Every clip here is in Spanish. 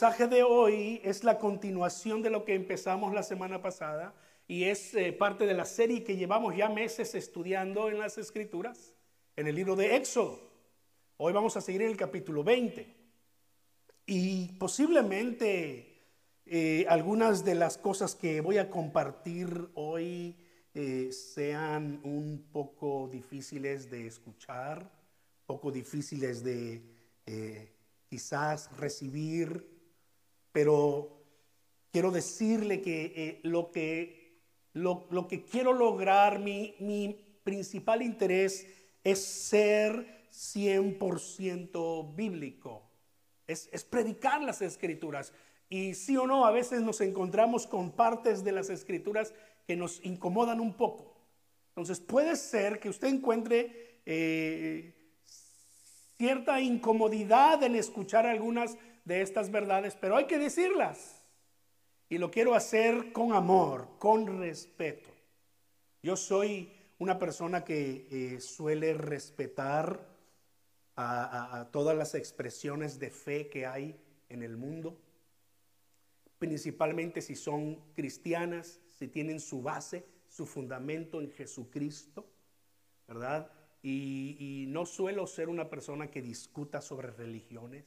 mensaje de hoy es la continuación de lo que empezamos la semana pasada y es eh, parte de la serie que llevamos ya meses estudiando en las escrituras, en el libro de Éxodo. Hoy vamos a seguir en el capítulo 20 y posiblemente eh, algunas de las cosas que voy a compartir hoy eh, sean un poco difíciles de escuchar, poco difíciles de quizás recibir, pero quiero decirle que lo que lo, que quiero lograr, mi, principal interés es ser 100% bíblico, es, es predicar las escrituras. Y sí o no, a veces nos encontramos con partes de las escrituras que nos incomodan un poco. Entonces puede ser que usted encuentre eh, cierta incomodidad en escuchar algunas de estas verdades, pero hay que decirlas. Y lo quiero hacer con amor, con respeto. Yo soy una persona que eh, suele respetar a, todas las expresiones de fe que hay en el mundo, principalmente si son cristianas, si tienen su base, su fundamento en Jesucristo, ¿verdad? Y no suelo ser una persona que discuta sobre religiones,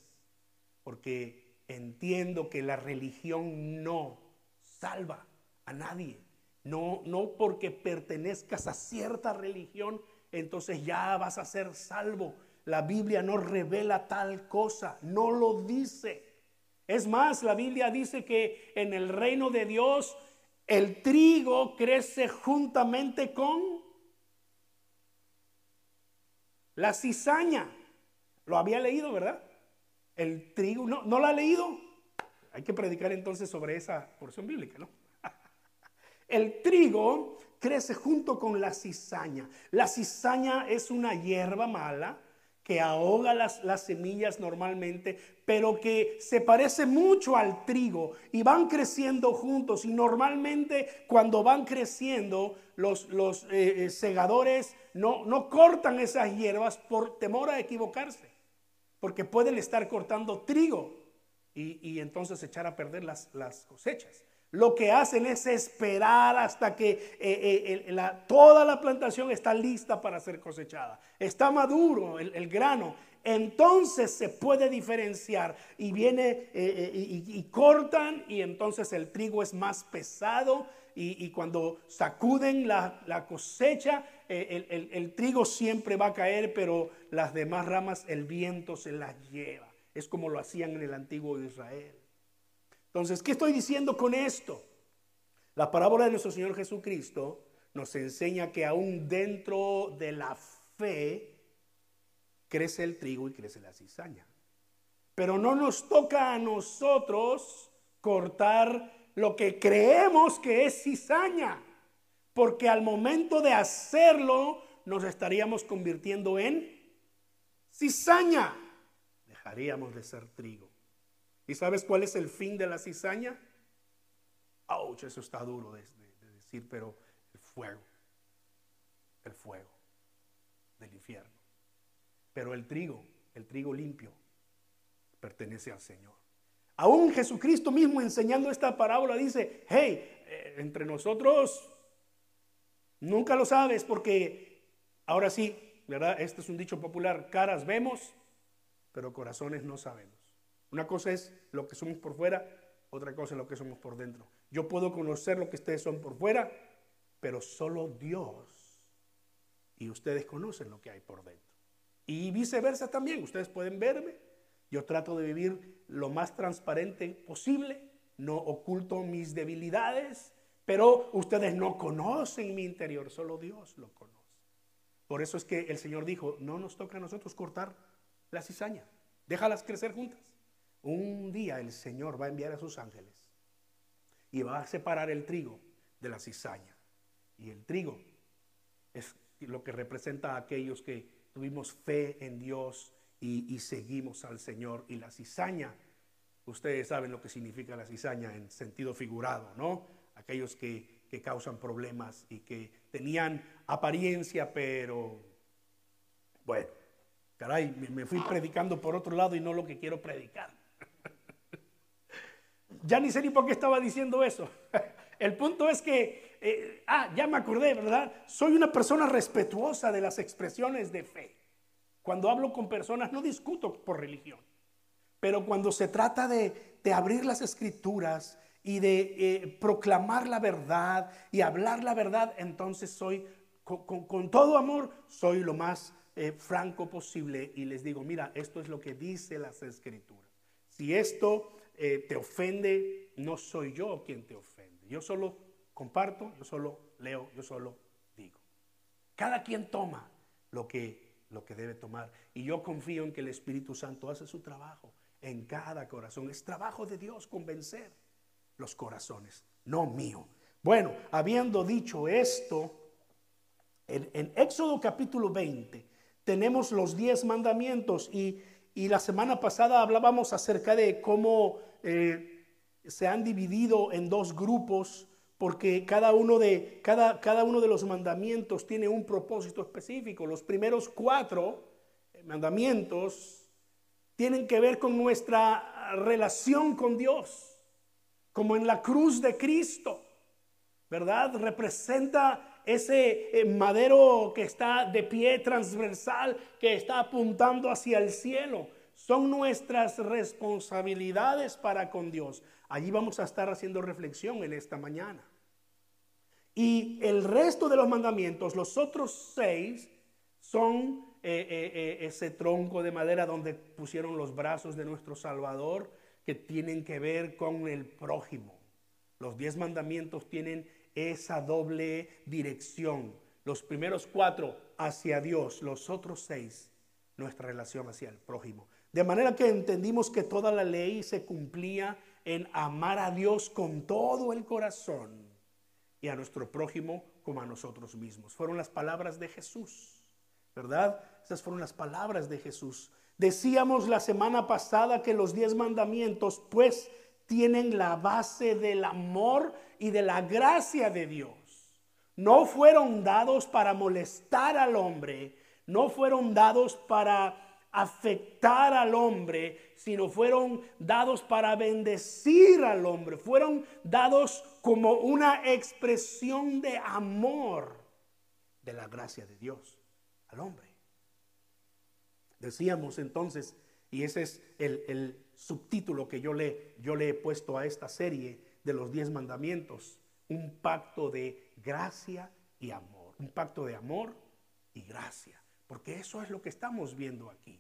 porque entiendo que la religión no salva a nadie. No, no porque pertenezcas a cierta religión, entonces ya vas a ser salvo. La Biblia no revela tal cosa, no lo dice. Es más, la Biblia dice que en el reino de Dios el trigo crece juntamente con la cizaña. Lo había leído, ¿verdad? El trigo, no, ¿no lo ha leído? Hay que predicar entonces sobre esa porción bíblica, ¿no? El trigo crece junto con la cizaña. La cizaña es una hierba mala que ahoga las, las, semillas normalmente, pero que se parece mucho al trigo y van creciendo juntos. Y normalmente cuando van creciendo, los, los eh, eh, segadores no, no cortan esas hierbas por temor a equivocarse porque pueden estar cortando trigo y, entonces echar a perder las, cosechas. Lo que hacen es esperar hasta que eh, eh, toda la plantación está lista para ser cosechada. Está maduro el, grano. Entonces se puede diferenciar y viene eh, y, cortan y entonces el trigo es más pesado y, cuando sacuden la, cosecha, el, trigo siempre va a caer, pero las demás ramas el viento se las lleva. Es como lo hacían en el antiguo Israel. Entonces, ¿qué estoy diciendo con esto? La parábola de nuestro Señor Jesucristo nos enseña que aún dentro de la fe crece el trigo y crece la cizaña. Pero no nos toca a nosotros cortar lo que creemos que es cizaña, porque al momento de hacerlo nos estaríamos convirtiendo en cizaña. Dejaríamos de ser trigo. ¿Y sabes cuál es el fin de la cizaña? Ouch, eso está duro de, decir, pero el fuego, el fuego del infierno. Pero el trigo, el trigo limpio, pertenece al Señor. Aún Jesucristo mismo enseñando esta parábola dice, hey, eh, entre nosotros nunca lo sabes porque ahora sí, ¿verdad? Este es un dicho popular, caras vemos, pero corazones no sabemos. Una cosa es lo que somos por fuera, otra cosa es lo que somos por dentro. Yo puedo conocer lo que ustedes son por fuera, pero solo Dios y ustedes conocen lo que hay por dentro. Y viceversa también, ustedes pueden verme, yo trato de vivir lo más transparente posible, no oculto mis debilidades, pero ustedes no conocen mi interior, solo Dios lo conoce. Por eso es que el Señor dijo, no nos toca a nosotros cortar la cizaña, déjalas crecer juntas. Un día el Señor va a enviar a sus ángeles y va a separar el trigo de la cizaña. Y el trigo es lo que representa a aquellos que tuvimos fe en Dios y, seguimos al Señor. Y la cizaña, ustedes saben lo que significa la cizaña en sentido figurado, ¿no? Aquellos que, causan problemas y que tenían apariencia, pero bueno, caray, me, fui predicando por otro lado y no lo que quiero predicar. Ya ni sé ni por qué estaba diciendo eso. El punto es que, eh, ah, ya me acordé, ¿verdad? Soy una persona respetuosa de las expresiones de fe. Cuando hablo con personas no discuto por religión, pero cuando se trata de, abrir las escrituras y de eh, proclamar la verdad y hablar la verdad, entonces soy, con, todo amor, soy lo más eh, franco posible y les digo, mira, esto es lo que dice las escrituras. Si esto eh, te ofende, no soy yo quien te ofende. Yo solo comparto, yo solo leo, yo solo digo. Cada quien toma lo que lo que debe tomar. Y yo confío en que el Espíritu Santo hace su trabajo en cada corazón. Es trabajo de Dios convencer los corazones, no mío. Bueno, habiendo dicho esto, en, Éxodo capítulo 20 tenemos los diez mandamientos y, la semana pasada hablábamos acerca de cómo eh, se han dividido en dos grupos porque cada uno, de, cada, cada uno de los mandamientos tiene un propósito específico. Los primeros cuatro mandamientos tienen que ver con nuestra relación con Dios, como en la cruz de Cristo, ¿verdad? Representa ese eh, madero que está de pie transversal, que está apuntando hacia el cielo. Son nuestras responsabilidades para con Dios. Allí vamos a estar haciendo reflexión en esta mañana. Y el resto de los mandamientos, los otros seis, son eh, eh, ese tronco de madera donde pusieron los brazos de nuestro Salvador, que tienen que ver con el prójimo. Los diez mandamientos tienen esa doble dirección. Los primeros cuatro hacia Dios, los otros seis nuestra relación hacia el prójimo. De manera que entendimos que toda la ley se cumplía en amar a Dios con todo el corazón y a nuestro prójimo como a nosotros mismos. Fueron las palabras de Jesús, ¿verdad? Esas fueron las palabras de Jesús. Decíamos la semana pasada que los diez mandamientos pues tienen la base del amor y de la gracia de Dios. No fueron dados para molestar al hombre, no fueron dados para afectar al hombre, sino fueron dados para bendecir al hombre, fueron dados como una expresión de amor de la gracia de Dios al hombre. Decíamos entonces, y ese es el, subtítulo que yo le, yo le he puesto a esta serie de los diez mandamientos, un pacto de gracia y amor, un pacto de amor y gracia. Porque eso es lo que estamos viendo aquí.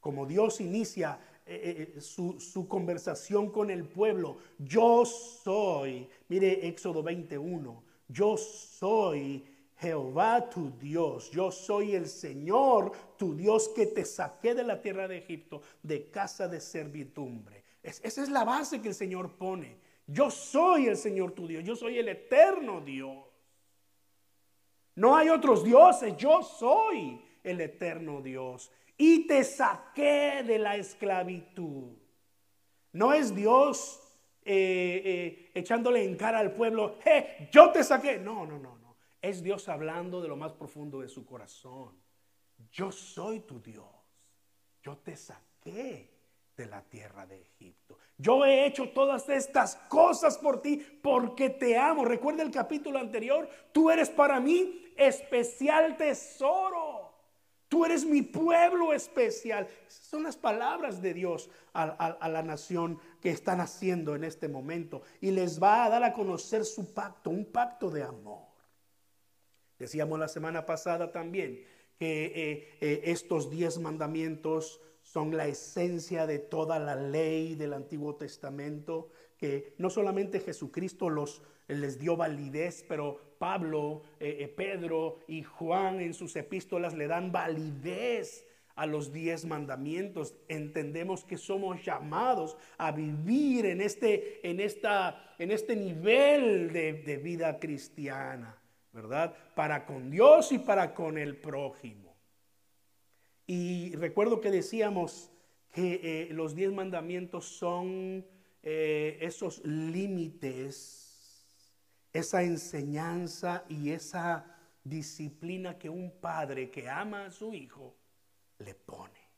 Como Dios inicia eh, eh, su, conversación con el pueblo, yo soy, mire Éxodo 21, yo soy Jehová tu Dios, yo soy el Señor tu Dios que te saqué de la tierra de Egipto, de casa de servidumbre. esa es la base que el Señor pone. Yo soy el Señor tu Dios, yo soy el eterno Dios. No hay otros dioses, yo soy el eterno Dios. Y te saqué de la esclavitud. No es Dios eh, eh, echándole en cara al pueblo, yo te saqué. No, no, no. Es Dios hablando de lo más profundo de su corazón. Yo soy tu Dios. Yo te saqué de la tierra de Egipto. Yo he hecho todas estas cosas por ti porque te amo. Recuerda el capítulo anterior. Tú eres para mí especial tesoro. Tú eres mi pueblo especial. Esas son las palabras de Dios a, la nación que están haciendo en este momento. Y les va a dar a conocer su pacto, un pacto de amor. Decíamos la semana pasada también que eh, eh, estos diez mandamientos son la esencia de toda la ley del Antiguo Testamento, que no solamente Jesucristo los, les dio validez, pero Pablo, eh, Pedro y Juan en sus epístolas le dan validez a los diez mandamientos. Entendemos que somos llamados a vivir en este, en esta, en este nivel de, vida cristiana, ¿verdad? Para con Dios y para con el prójimo. Y recuerdo que decíamos que eh, los diez mandamientos son eh, esos límites, esa enseñanza y esa disciplina que un padre que ama a su hijo le pone.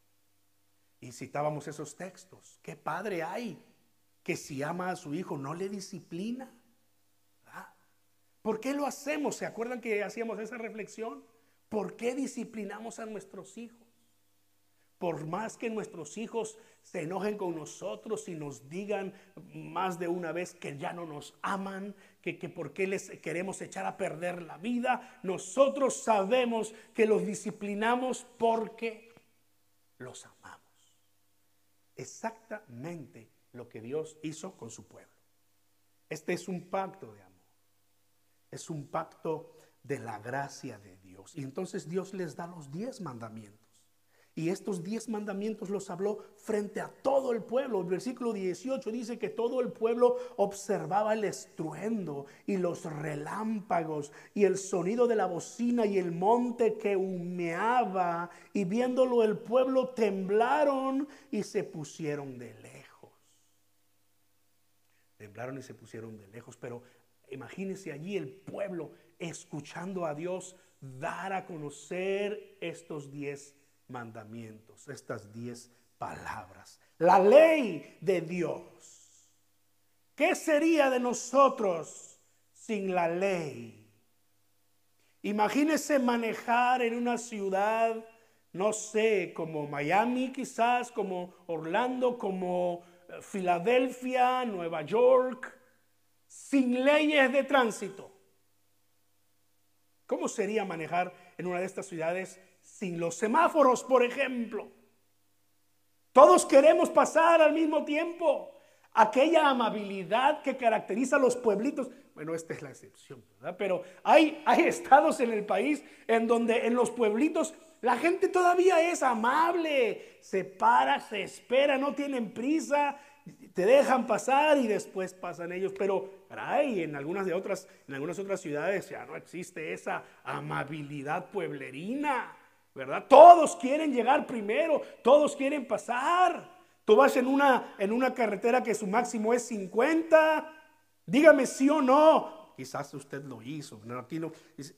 Y citábamos esos textos. ¿Qué padre hay que si ama a su hijo no le disciplina. ¿Por qué lo hacemos? ¿Se acuerdan que hacíamos esa reflexión? ¿Por qué disciplinamos a nuestros hijos? Por más que nuestros hijos se enojen con nosotros y nos digan más de una vez que ya no nos aman, que, que por qué les queremos echar a perder la vida, nosotros sabemos que los disciplinamos porque los amamos. Exactamente lo que Dios hizo con su pueblo. Este es un pacto de amor. Es un pacto de la gracia de Dios. Y entonces Dios les da los diez mandamientos. Y estos diez mandamientos los habló frente a todo el pueblo. El versículo 18 dice que todo el pueblo observaba el estruendo y los relámpagos y el sonido de la bocina y el monte que humeaba. Y viéndolo el pueblo temblaron y se pusieron de lejos. Temblaron y se pusieron de lejos. Pero imagínense allí el pueblo escuchando a Dios dar a conocer estos diez mandamientos, estas diez palabras. La ley de Dios. ¿Qué sería de nosotros sin la ley? Imagínese manejar en una ciudad, no sé, como Miami quizás, como Orlando, como eh, Filadelfia, Nueva York, sin leyes de tránsito. ¿Cómo sería manejar en una de estas ciudades sin los semáforos, por ejemplo? Todos queremos pasar al mismo tiempo. Aquella amabilidad que caracteriza a los pueblitos. Bueno, esta es la excepción, ¿verdad? Pero hay, hay estados en el país en donde en los pueblitos la gente todavía es amable. Se para, se espera, no tienen prisa te dejan pasar y después pasan ellos, pero caray, en algunas de otras, en algunas otras ciudades ya no existe esa amabilidad pueblerina, ¿verdad? Todos quieren llegar primero, todos quieren pasar. Tú vas en una, en una carretera que su máximo es 50, dígame sí o no. Quizás usted lo hizo, no,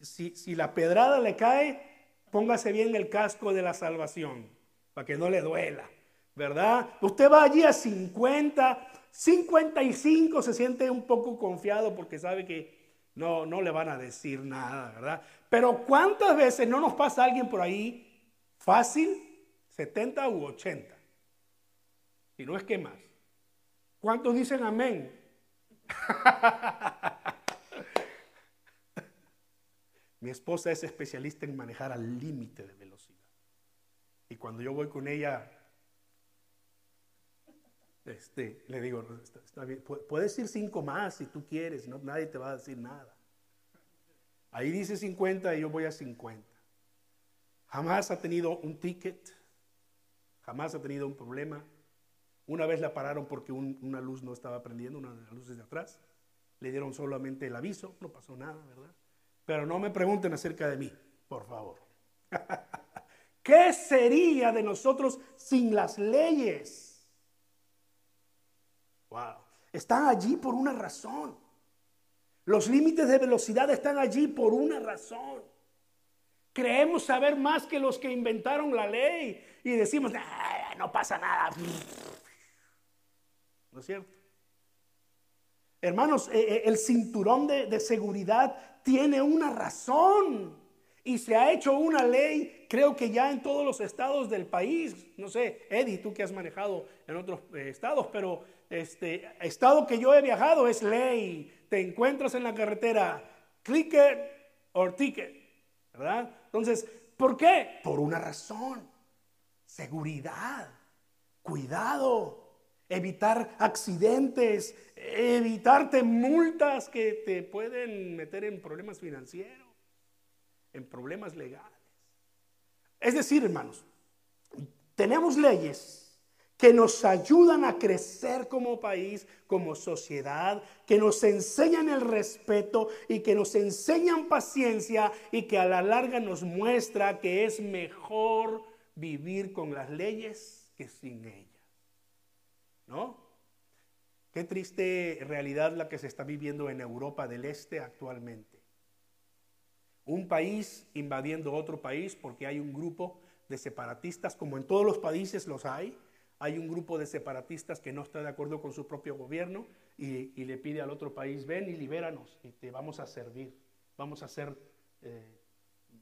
Si, si la pedrada le cae, póngase bien el casco de la salvación, para que no le duela. ¿Verdad? Usted va allí a 50, 55, se siente un poco confiado porque sabe que no, no le van a decir nada, ¿verdad? Pero ¿cuántas veces no nos pasa alguien por ahí fácil, 70 u 80? Si no es que más. ¿Cuántos dicen amén? Mi esposa es especialista en manejar al límite de velocidad. Y cuando yo voy con ella este, le digo, está, bien, puedes ir cinco más si tú quieres, no, nadie te va a decir nada. Ahí dice 50 y yo voy a 50. Jamás ha tenido un ticket, jamás ha tenido un problema. Una vez la pararon porque una luz no estaba prendiendo, una de las luces de atrás. Le dieron solamente el aviso, no pasó nada, ¿verdad? Pero no me pregunten acerca de mí, por favor. ¿Qué sería de nosotros sin las leyes? Wow. Están allí por una razón. Los límites de velocidad están allí por una razón. Creemos saber más que los que inventaron la ley y decimos, no pasa nada. ¿No es cierto? Hermanos, eh, eh, el cinturón de, seguridad tiene una razón y se ha hecho una ley, creo que ya en todos los estados del país. No sé, Eddie, tú que has manejado en otros eh, estados, pero este estado que yo he viajado es ley. Te encuentras en la carretera, clicker o ticket, ¿verdad? Entonces, ¿por qué? Por una razón. Seguridad, cuidado, evitar accidentes, evitarte multas que te pueden meter en problemas financieros, en problemas legales. Es decir, hermanos, tenemos leyes que nos ayudan a crecer como país, como sociedad, que nos enseñan el respeto y que nos enseñan paciencia y que a la larga nos muestra que es mejor vivir con las leyes que sin ellas. ¿No? Qué triste realidad la que se está viviendo en Europa del Este actualmente. Un país invadiendo otro país porque hay un grupo de separatistas, como en todos los países los hay, hay un grupo de separatistas que no está de acuerdo con su propio gobierno y, le pide al otro país, ven y libéranos y te vamos a servir, vamos a ser, eh,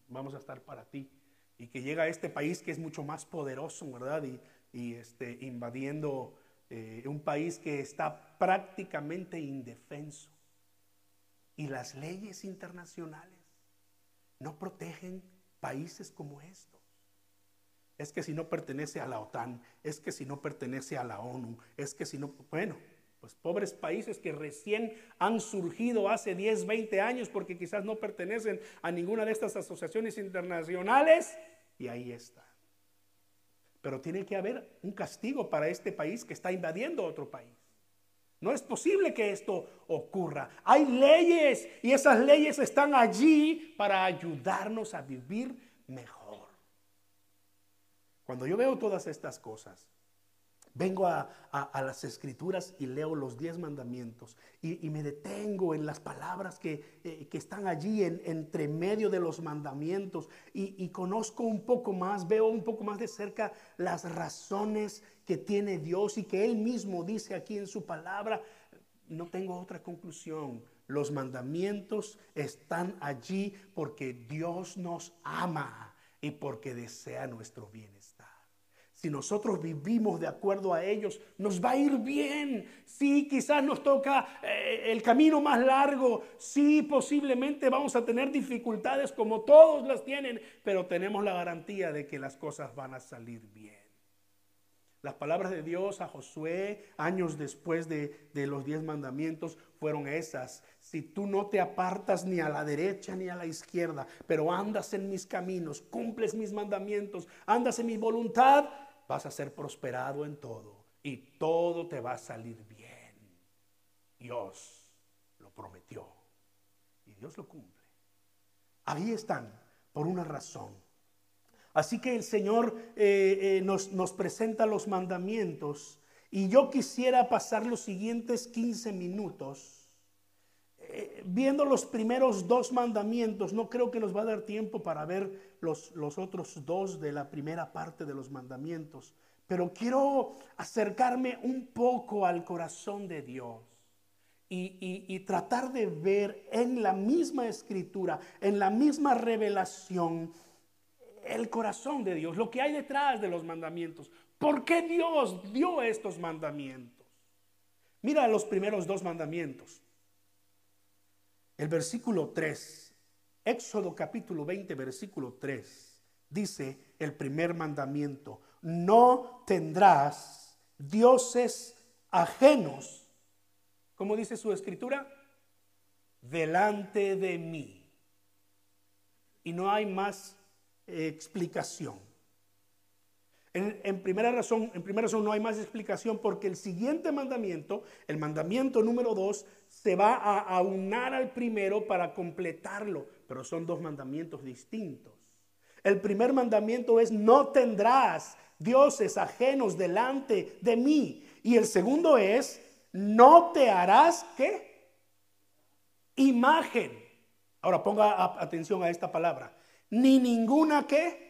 vamos a estar para ti. Y que llega a este país que es mucho más poderoso, ¿verdad? Y, este, invadiendo eh, un país que está prácticamente indefenso. Y las leyes internacionales no protegen países como estos es que si no pertenece a la OTAN, es que si no pertenece a la ONU, es que si no, bueno, pues pobres países que recién han surgido hace 10, 20 años porque quizás no pertenecen a ninguna de estas asociaciones internacionales y ahí está. Pero tiene que haber un castigo para este país que está invadiendo otro país. No es posible que esto ocurra. Hay leyes y esas leyes están allí para ayudarnos a vivir mejor. Cuando yo veo todas estas cosas, vengo a, las escrituras y leo los diez mandamientos y, me detengo en las palabras que, eh, están allí en, entre medio de los mandamientos y, conozco un poco más, veo un poco más de cerca las razones que tiene Dios y que Él mismo dice aquí en su palabra. No tengo otra conclusión. Los mandamientos están allí porque Dios nos ama y porque desea nuestro bienestar. Si nosotros vivimos de acuerdo a ellos, nos va a ir bien. Sí, quizás nos toca eh, el camino más largo. Sí, posiblemente vamos a tener dificultades como todos las tienen, pero tenemos la garantía de que las cosas van a salir bien. Las palabras de Dios a Josué años después de, de los diez mandamientos fueron esas. Si tú no te apartas ni a la derecha ni a la izquierda, pero andas en mis caminos, cumples mis mandamientos, andas en mi voluntad, vas a ser prosperado en todo y todo te va a salir bien. Dios lo prometió y Dios lo cumple. Ahí están, por una razón. Así que el Señor eh, eh, nos, nos presenta los mandamientos y yo quisiera pasar los siguientes 15 minutos eh, viendo los primeros dos mandamientos, no creo que nos va a dar tiempo para ver los, los otros dos de la primera parte de los mandamientos, pero quiero acercarme un poco al corazón de Dios. Y, y, tratar de ver en la misma escritura, en la misma revelación, el corazón de Dios, lo que hay detrás de los mandamientos. ¿Por qué Dios dio estos mandamientos? Mira los primeros dos mandamientos. El versículo 3, Éxodo capítulo 20, versículo 3, dice el primer mandamiento, no tendrás dioses ajenos, como dice su escritura, delante de mí. Y no hay más explicación. En, primera razón, en primera razón no hay más explicación porque el siguiente mandamiento, el mandamiento número dos, se va a aunar al primero para completarlo, pero son dos mandamientos distintos. El primer mandamiento es no tendrás dioses ajenos delante de mí. Y el segundo es no te harás qué? Imagen. Ahora ponga atención a esta palabra. Ni ninguna qué?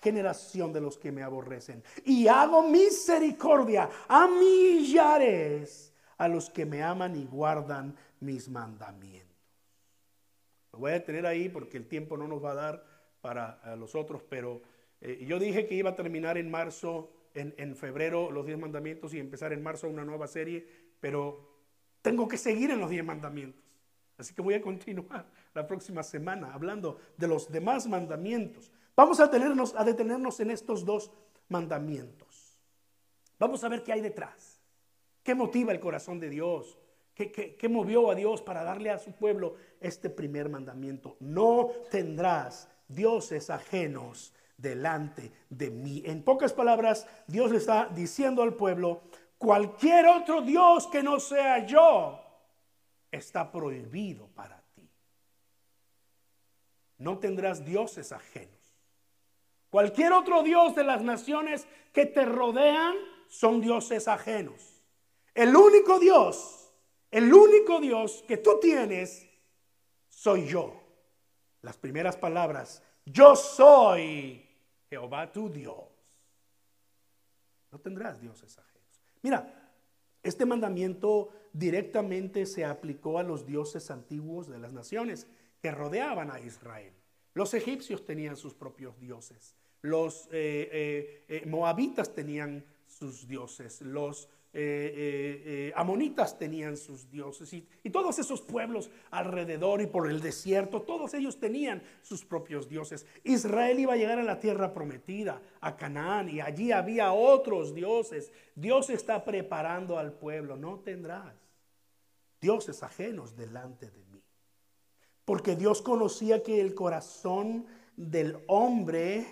generación de los que me aborrecen. Y hago misericordia a millares a los que me aman y guardan mis mandamientos. Lo voy a tener ahí porque el tiempo no nos va a dar para los otros, pero eh, yo dije que iba a terminar en marzo, en, en febrero, los diez mandamientos y empezar en marzo una nueva serie, pero tengo que seguir en los diez mandamientos. Así que voy a continuar la próxima semana hablando de los demás mandamientos. Vamos a, tenernos, a detenernos en estos dos mandamientos. Vamos a ver qué hay detrás. ¿Qué motiva el corazón de Dios? ¿Qué, qué, movió a Dios para darle a su pueblo este primer mandamiento? No tendrás dioses ajenos delante de mí. En pocas palabras, Dios le está diciendo al pueblo, cualquier otro Dios que no sea yo está prohibido para ti. No tendrás dioses ajenos. Cualquier otro Dios de las naciones que te rodean son dioses ajenos. El único Dios, el único Dios que tú tienes, soy yo. Las primeras palabras, yo soy Jehová tu Dios. No tendrás dioses ajenos. Mira, este mandamiento directamente se aplicó a los dioses antiguos de las naciones que rodeaban a Israel. Los egipcios tenían sus propios dioses, los eh, eh, eh, moabitas tenían sus dioses, los amonitas tenían sus dioses y, y, todos esos pueblos alrededor y por el desierto, todos ellos tenían sus propios dioses. Israel iba a llegar a la tierra prometida, a Canaán, y allí había otros dioses. Dios está preparando al pueblo, no tendrás dioses ajenos delante de mí. Porque Dios conocía que el corazón del hombre,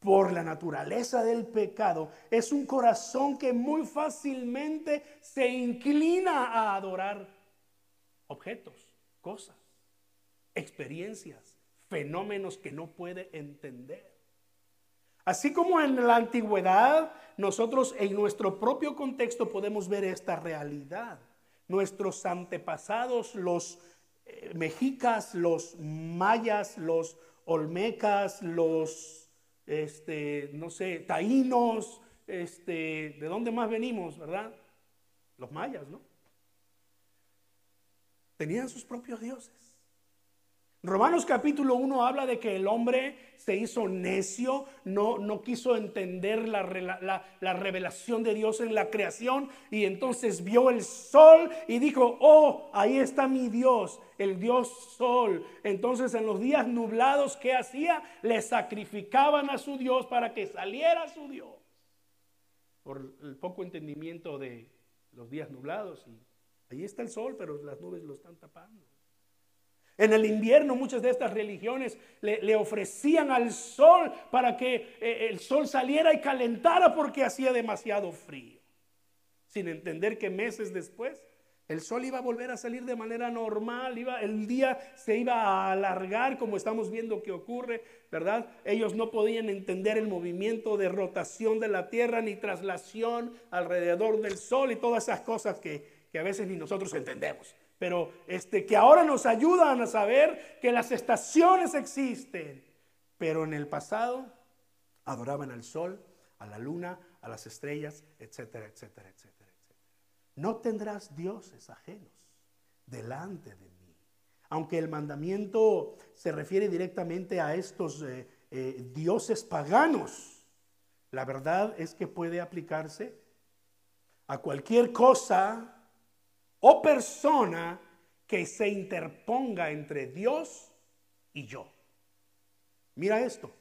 por la naturaleza del pecado, es un corazón que muy fácilmente se inclina a adorar objetos, cosas, experiencias, fenómenos que no puede entender. Así como en la antigüedad, nosotros en nuestro propio contexto podemos ver esta realidad. Nuestros antepasados, los eh, mexicas, los mayas, los olmecas, los, este, no sé, taínos, este, ¿de dónde más venimos, verdad? Los mayas, ¿no? Tenían sus propios dioses. Romanos capítulo 1 habla de que el hombre se hizo necio, no, no quiso entender la, la, revelación de Dios en la creación y entonces vio el sol y dijo, oh, ahí está mi Dios, el Dios sol. Entonces en los días nublados, ¿qué hacía? Le sacrificaban a su Dios para que saliera su Dios. Por el poco entendimiento de los días nublados. Y ahí está el sol, pero las nubes lo están tapando. En el invierno muchas de estas religiones le, ofrecían al sol para que eh, el sol saliera y calentara porque hacía demasiado frío. Sin entender que meses después el sol iba a volver a salir de manera normal, iba, el día se iba a alargar como estamos viendo que ocurre, ¿verdad? Ellos no podían entender el movimiento de rotación de la tierra ni traslación alrededor del sol y todas esas cosas que, que a veces ni nosotros entendemos pero este, que ahora nos ayudan a saber que las estaciones existen. Pero en el pasado adoraban al sol, a la luna, a las estrellas, etcétera, etcétera, etcétera, etcétera. No tendrás dioses ajenos delante de mí. Aunque el mandamiento se refiere directamente a estos eh, eh, dioses paganos, la verdad es que puede aplicarse a cualquier cosa o persona que se interponga entre Dios y yo. Mira esto,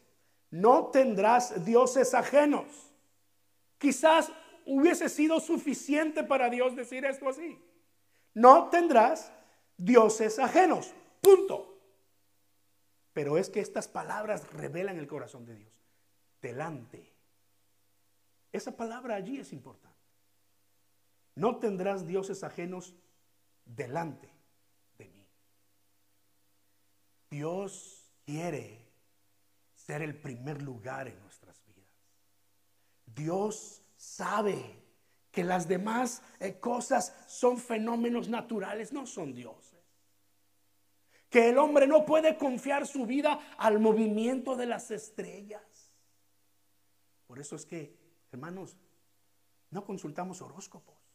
no tendrás dioses ajenos. Quizás hubiese sido suficiente para Dios decir esto así. No tendrás dioses ajenos. Punto. Pero es que estas palabras revelan el corazón de Dios. Delante. Esa palabra allí es importante. No tendrás dioses ajenos delante de mí. Dios quiere ser el primer lugar en nuestras vidas. Dios sabe que las demás eh, cosas son fenómenos naturales, no son dioses. Que el hombre no puede confiar su vida al movimiento de las estrellas. Por eso es que, hermanos, no consultamos horóscopos.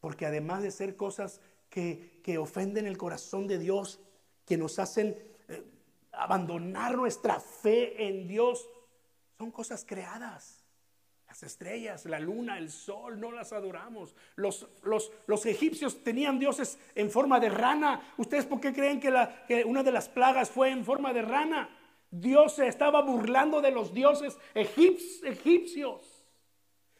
Porque además de ser cosas que, ofenden el corazón de Dios, que nos hacen eh, abandonar nuestra fe en Dios, son cosas creadas. Las estrellas, la luna, el sol, no las adoramos. Los, los, los, egipcios tenían dioses en forma de rana. ¿Ustedes por qué creen que, la, que una de las plagas fue en forma de rana? Dios se estaba burlando de los dioses egipcios.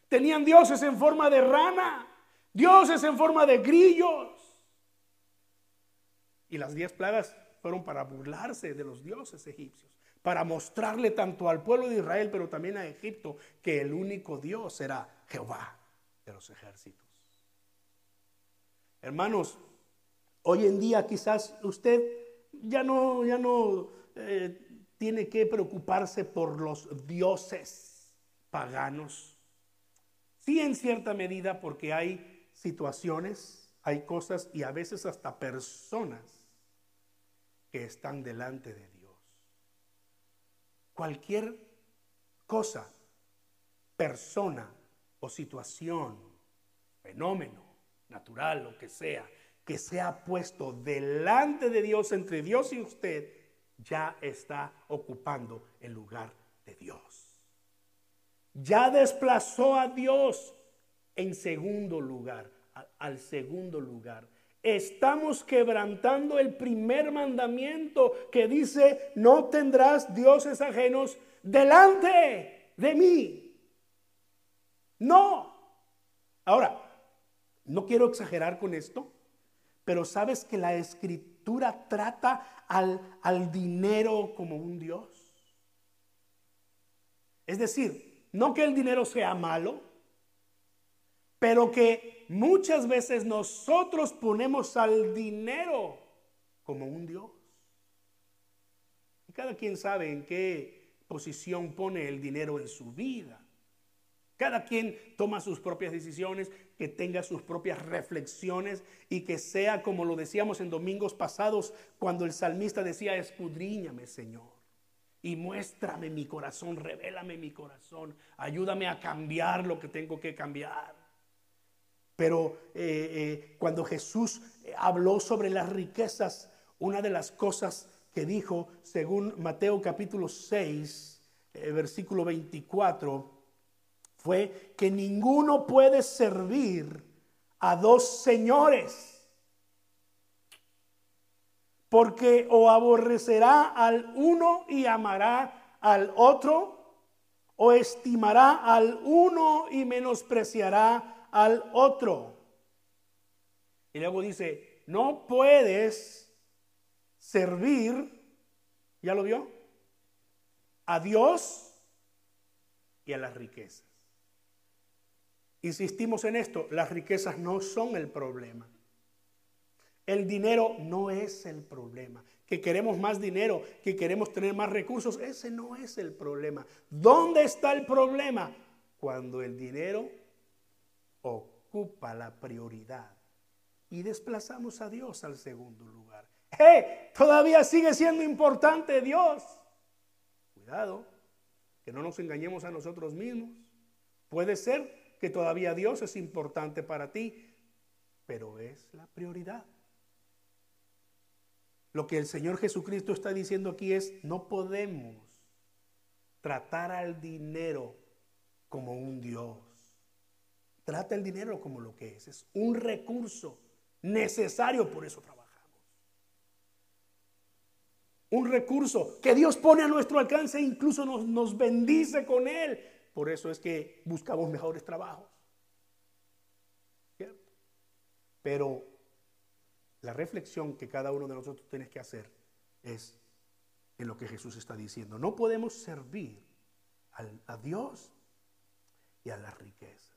Tenían dioses en forma de rana. Dioses en forma de grillos. Y las diez plagas fueron para burlarse de los dioses egipcios, para mostrarle tanto al pueblo de Israel, pero también a Egipto, que el único Dios era Jehová de los ejércitos. Hermanos, hoy en día quizás usted ya no, ya no eh, tiene que preocuparse por los dioses paganos. Sí, en cierta medida, porque hay situaciones, hay cosas y a veces hasta personas que están delante de Dios. Cualquier cosa, persona o situación, fenómeno natural, lo que sea, que sea puesto delante de Dios, entre Dios y usted, ya está ocupando el lugar de Dios. Ya desplazó a Dios en segundo lugar, al segundo lugar. Estamos quebrantando el primer mandamiento que dice, no tendrás dioses ajenos delante de mí. No. Ahora, no quiero exagerar con esto, pero sabes que la escritura trata al, al dinero como un Dios. Es decir, no que el dinero sea malo, pero que muchas veces nosotros ponemos al dinero como un Dios. Y cada quien sabe en qué posición pone el dinero en su vida. Cada quien toma sus propias decisiones, que tenga sus propias reflexiones y que sea como lo decíamos en domingos pasados cuando el salmista decía, escudriñame Señor y muéstrame mi corazón, revélame mi corazón, ayúdame a cambiar lo que tengo que cambiar. Pero eh, eh, cuando Jesús habló sobre las riquezas, una de las cosas que dijo, según Mateo capítulo 6, eh, versículo 24, fue que ninguno puede servir a dos señores. Porque o aborrecerá al uno y amará al otro, o estimará al uno y menospreciará al otro. Y luego dice, no puedes servir, ¿ya lo vio? A Dios y a las riquezas. Insistimos en esto, las riquezas no son el problema. El dinero no es el problema. Que queremos más dinero, que queremos tener más recursos, ese no es el problema. ¿Dónde está el problema? Cuando el dinero ocupa la prioridad y desplazamos a Dios al segundo lugar. ¡Eh! Todavía sigue siendo importante Dios. Cuidado, que no nos engañemos a nosotros mismos. Puede ser que todavía Dios es importante para ti, pero es la prioridad. Lo que el Señor Jesucristo está diciendo aquí es, no podemos tratar al dinero como un Dios. Trata el dinero como lo que es. Es un recurso necesario, por eso trabajamos. Un recurso que Dios pone a nuestro alcance e incluso nos, nos bendice con él. Por eso es que buscamos mejores trabajos. Pero la reflexión que cada uno de nosotros tiene que hacer es en lo que Jesús está diciendo. No podemos servir a Dios y a las riquezas.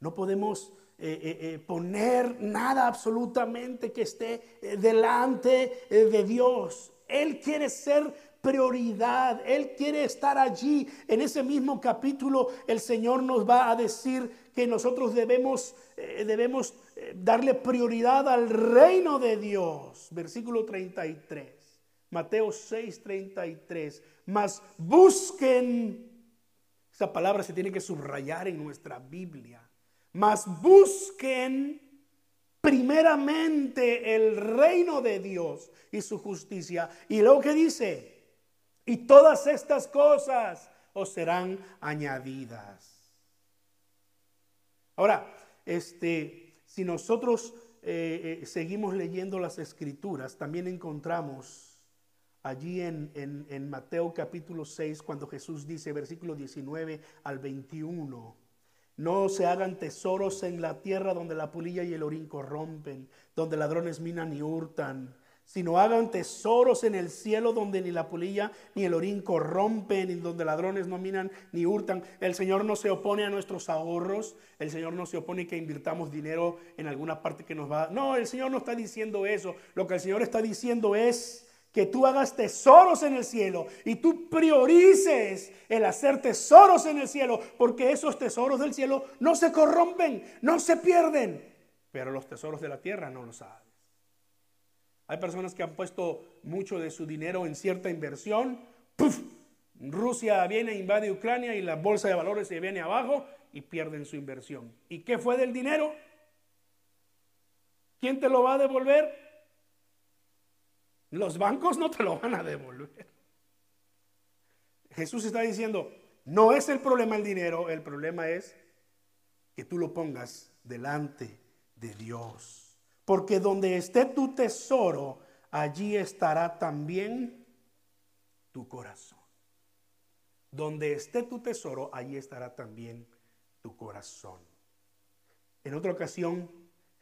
No podemos eh, eh, eh, poner nada absolutamente que esté delante de Dios. Él quiere ser prioridad. Él quiere estar allí. En ese mismo capítulo el Señor nos va a decir que nosotros debemos, debemos darle prioridad al reino de Dios. Versículo 33. Mateo 6, 33. Mas busquen, esa palabra se tiene que subrayar en nuestra Biblia. Mas busquen primeramente el reino de Dios y su justicia. Y luego que dice, y todas estas cosas os serán añadidas. Ahora, este, si nosotros eh, eh, seguimos leyendo las escrituras, también encontramos allí en, en, Mateo capítulo 6, cuando Jesús dice, versículo 19 al 21, no se hagan tesoros en la tierra donde la pulilla y el orín corrompen, donde ladrones minan y hurtan sino hagan tesoros en el cielo donde ni la polilla ni el orín corrompen, ni donde ladrones no minan ni hurtan. El Señor no se opone a nuestros ahorros, el Señor no se opone que invirtamos dinero en alguna parte que nos va. No, el Señor no está diciendo eso. Lo que el Señor está diciendo es que tú hagas tesoros en el cielo y tú priorices el hacer tesoros en el cielo, porque esos tesoros del cielo no se corrompen, no se pierden, pero los tesoros de la tierra no lo saben. Hay personas que han puesto mucho de su dinero en cierta inversión. ¡Puf! Rusia viene, invade Ucrania y la bolsa de valores se viene abajo y pierden su inversión. ¿Y qué fue del dinero? ¿Quién te lo va a devolver? Los bancos no te lo van a devolver. Jesús está diciendo, no es el problema el dinero, el problema es que tú lo pongas delante de Dios. Porque donde esté tu tesoro, allí estará también tu corazón. Donde esté tu tesoro, allí estará también tu corazón. En otra ocasión,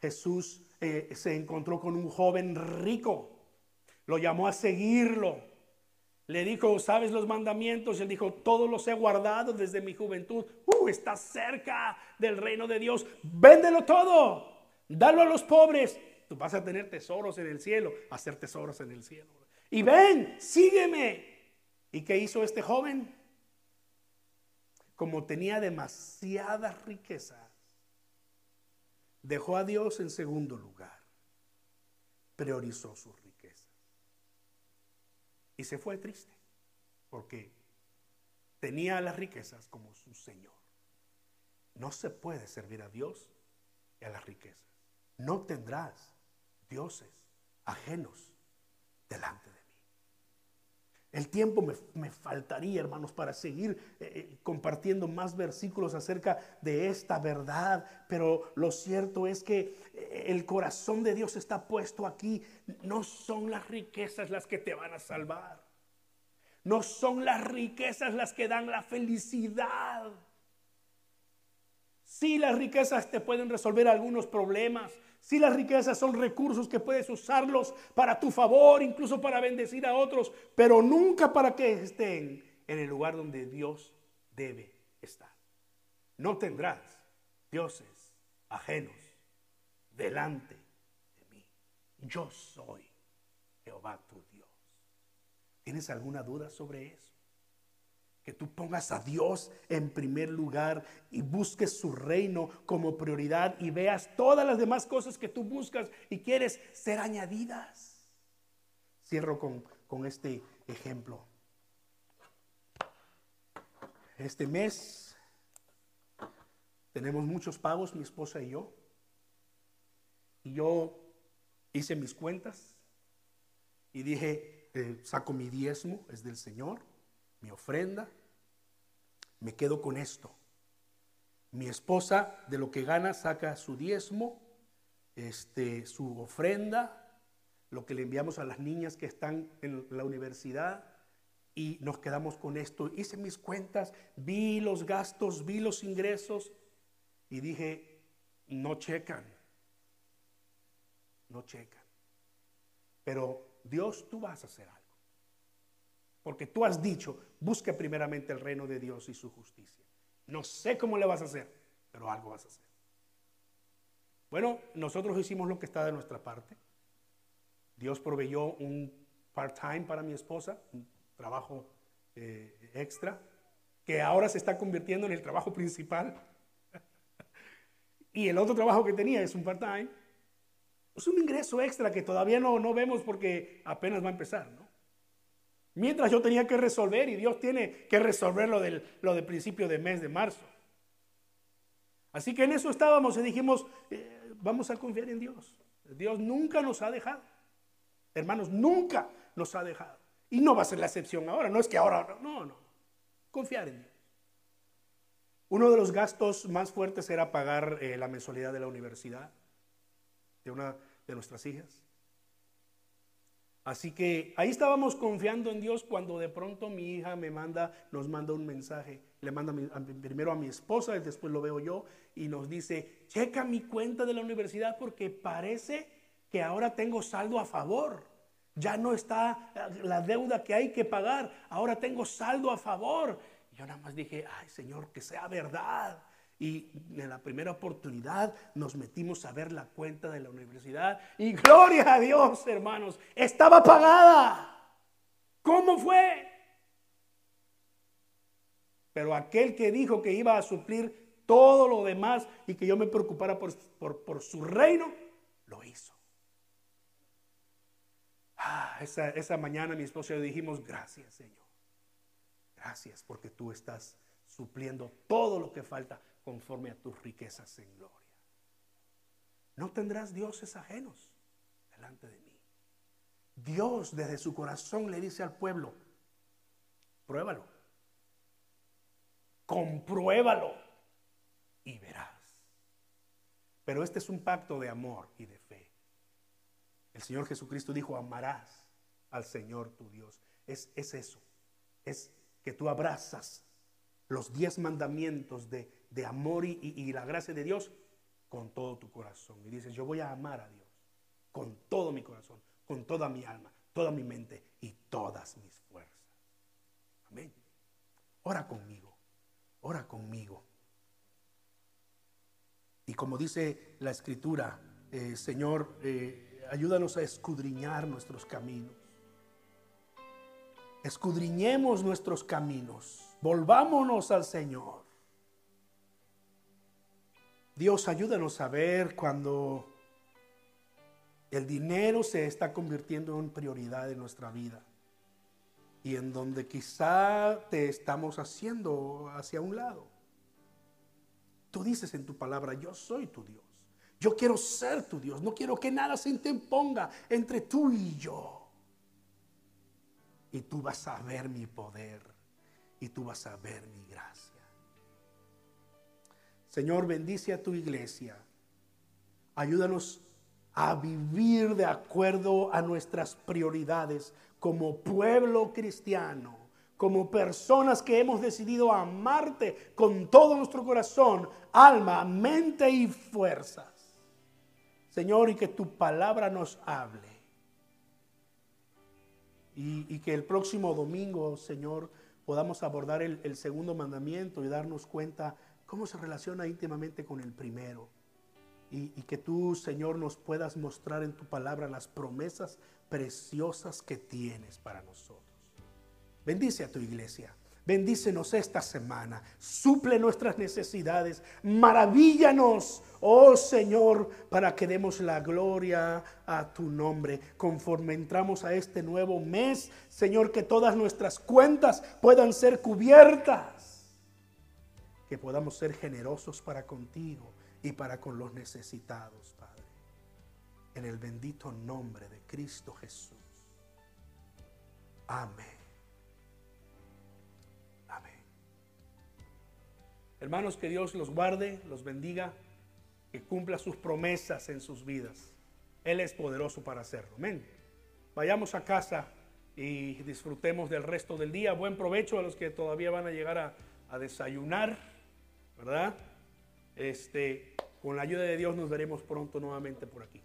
Jesús eh, se encontró con un joven rico. Lo llamó a seguirlo. Le dijo, ¿sabes los mandamientos? Y él dijo, todos los he guardado desde mi juventud. Uh, está cerca del reino de Dios. Véndelo todo dalo a los pobres, tú vas a tener tesoros en el cielo, hacer tesoros en el cielo. Y ven, sígueme. ¿Y qué hizo este joven? Como tenía demasiadas riquezas, dejó a Dios en segundo lugar, priorizó sus riquezas. Y se fue triste, porque tenía las riquezas como su Señor. No se puede servir a Dios y a las riquezas no tendrás dioses ajenos delante de mí. El tiempo me, faltaría, hermanos, para seguir eh, eh, compartiendo más versículos acerca de esta verdad, pero lo cierto es que eh, el corazón de Dios está puesto aquí. No son las riquezas las que te van a salvar. No son las riquezas las que dan la felicidad. Sí, las riquezas te pueden resolver algunos problemas, si las riquezas son recursos que puedes usarlos para tu favor, incluso para bendecir a otros, pero nunca para que estén en el lugar donde Dios debe estar. No tendrás dioses ajenos delante de mí. Yo soy Jehová tu Dios. ¿Tienes alguna duda sobre eso? Que tú pongas a Dios en primer lugar y busques su reino como prioridad y veas todas las demás cosas que tú buscas y quieres ser añadidas. Cierro con, con este ejemplo. Este mes tenemos muchos pagos, mi esposa y yo. Y yo hice mis cuentas y dije, eh, saco mi diezmo, es del Señor, mi ofrenda me quedo con esto. Mi esposa de lo que gana saca su diezmo, este, su ofrenda, lo que le enviamos a las niñas que están en la universidad y nos quedamos con esto. Hice mis cuentas, vi los gastos, vi los ingresos y dije, no checan, no checan. Pero Dios, tú vas a hacer algo. Porque tú has dicho, busque primeramente el reino de Dios y su justicia. No sé cómo le vas a hacer, pero algo vas a hacer. Bueno, nosotros hicimos lo que está de nuestra parte. Dios proveyó un part-time para mi esposa, un trabajo eh, extra, que ahora se está convirtiendo en el trabajo principal. y el otro trabajo que tenía es un part-time. Es un ingreso extra que todavía no, no vemos porque apenas va a empezar, ¿no? Mientras yo tenía que resolver y Dios tiene que resolver lo del, lo del principio de mes de marzo. Así que en eso estábamos y dijimos, eh, vamos a confiar en Dios. Dios nunca nos ha dejado. Hermanos, nunca nos ha dejado. Y no va a ser la excepción ahora. No es que ahora, no, no. Confiar en Dios. Uno de los gastos más fuertes era pagar eh, la mensualidad de la universidad de una de nuestras hijas. Así que ahí estábamos confiando en Dios cuando de pronto mi hija me manda, nos manda un mensaje. Le manda primero a mi esposa y después lo veo yo y nos dice, checa mi cuenta de la universidad porque parece que ahora tengo saldo a favor. Ya no está la deuda que hay que pagar. Ahora tengo saldo a favor. Yo nada más dije, ay Señor, que sea verdad. Y en la primera oportunidad nos metimos a ver la cuenta de la universidad. Y gloria a Dios, hermanos, estaba pagada. ¿Cómo fue? Pero aquel que dijo que iba a suplir todo lo demás y que yo me preocupara por, por, su reino, lo hizo. Ah, esa, esa mañana mi esposo y yo dijimos, gracias Señor. Gracias porque tú estás supliendo todo lo que falta conforme a tus riquezas en gloria. No tendrás dioses ajenos delante de mí. Dios desde su corazón le dice al pueblo, pruébalo, compruébalo y verás. Pero este es un pacto de amor y de fe. El Señor Jesucristo dijo, amarás al Señor tu Dios. Es, es eso, es que tú abrazas los diez mandamientos de, amor y, y, la gracia de Dios con todo tu corazón. Y dices, yo voy a amar a Dios con todo mi corazón, con toda mi alma, toda mi mente y todas mis fuerzas. Amén. Ora conmigo, ora conmigo. Y como dice la escritura, eh, Señor, eh, ayúdanos a escudriñar nuestros caminos. Escudriñemos nuestros caminos Volvámonos al Señor. Dios, ayúdanos a ver cuando el dinero se está convirtiendo en prioridad en nuestra vida y en donde quizá te estamos haciendo hacia un lado. Tú dices en tu palabra, yo soy tu Dios. Yo quiero ser tu Dios. No quiero que nada se interponga entre tú y yo. Y tú vas a ver mi poder y tú vas a ver mi gracia. Señor, bendice a tu iglesia. Ayúdanos a vivir de acuerdo a nuestras prioridades como pueblo cristiano, como personas que hemos decidido amarte con todo nuestro corazón, alma, mente y fuerzas. Señor, y que tu palabra nos hable. Y, que el próximo domingo, Señor, podamos abordar el, segundo mandamiento y darnos cuenta cómo se relaciona íntimamente con el primero. Y, y, que tú, Señor, nos puedas mostrar en tu palabra las promesas preciosas que tienes para nosotros. Bendice a tu iglesia. Bendícenos esta semana, suple nuestras necesidades, maravíllanos, oh Señor, para que demos la gloria a tu nombre. Conforme entramos a este nuevo mes, Señor, que todas nuestras cuentas puedan ser cubiertas, que podamos ser generosos para contigo y para con los necesitados, Padre. En el bendito nombre de Cristo Jesús. Amén. Hermanos, que Dios los guarde, los bendiga, que cumpla sus promesas en sus vidas. Él es poderoso para hacerlo. Amén. Vayamos a casa y disfrutemos del resto del día. Buen provecho a los que todavía van a llegar a, a desayunar, ¿verdad? Este, con la ayuda de Dios nos veremos pronto nuevamente por aquí.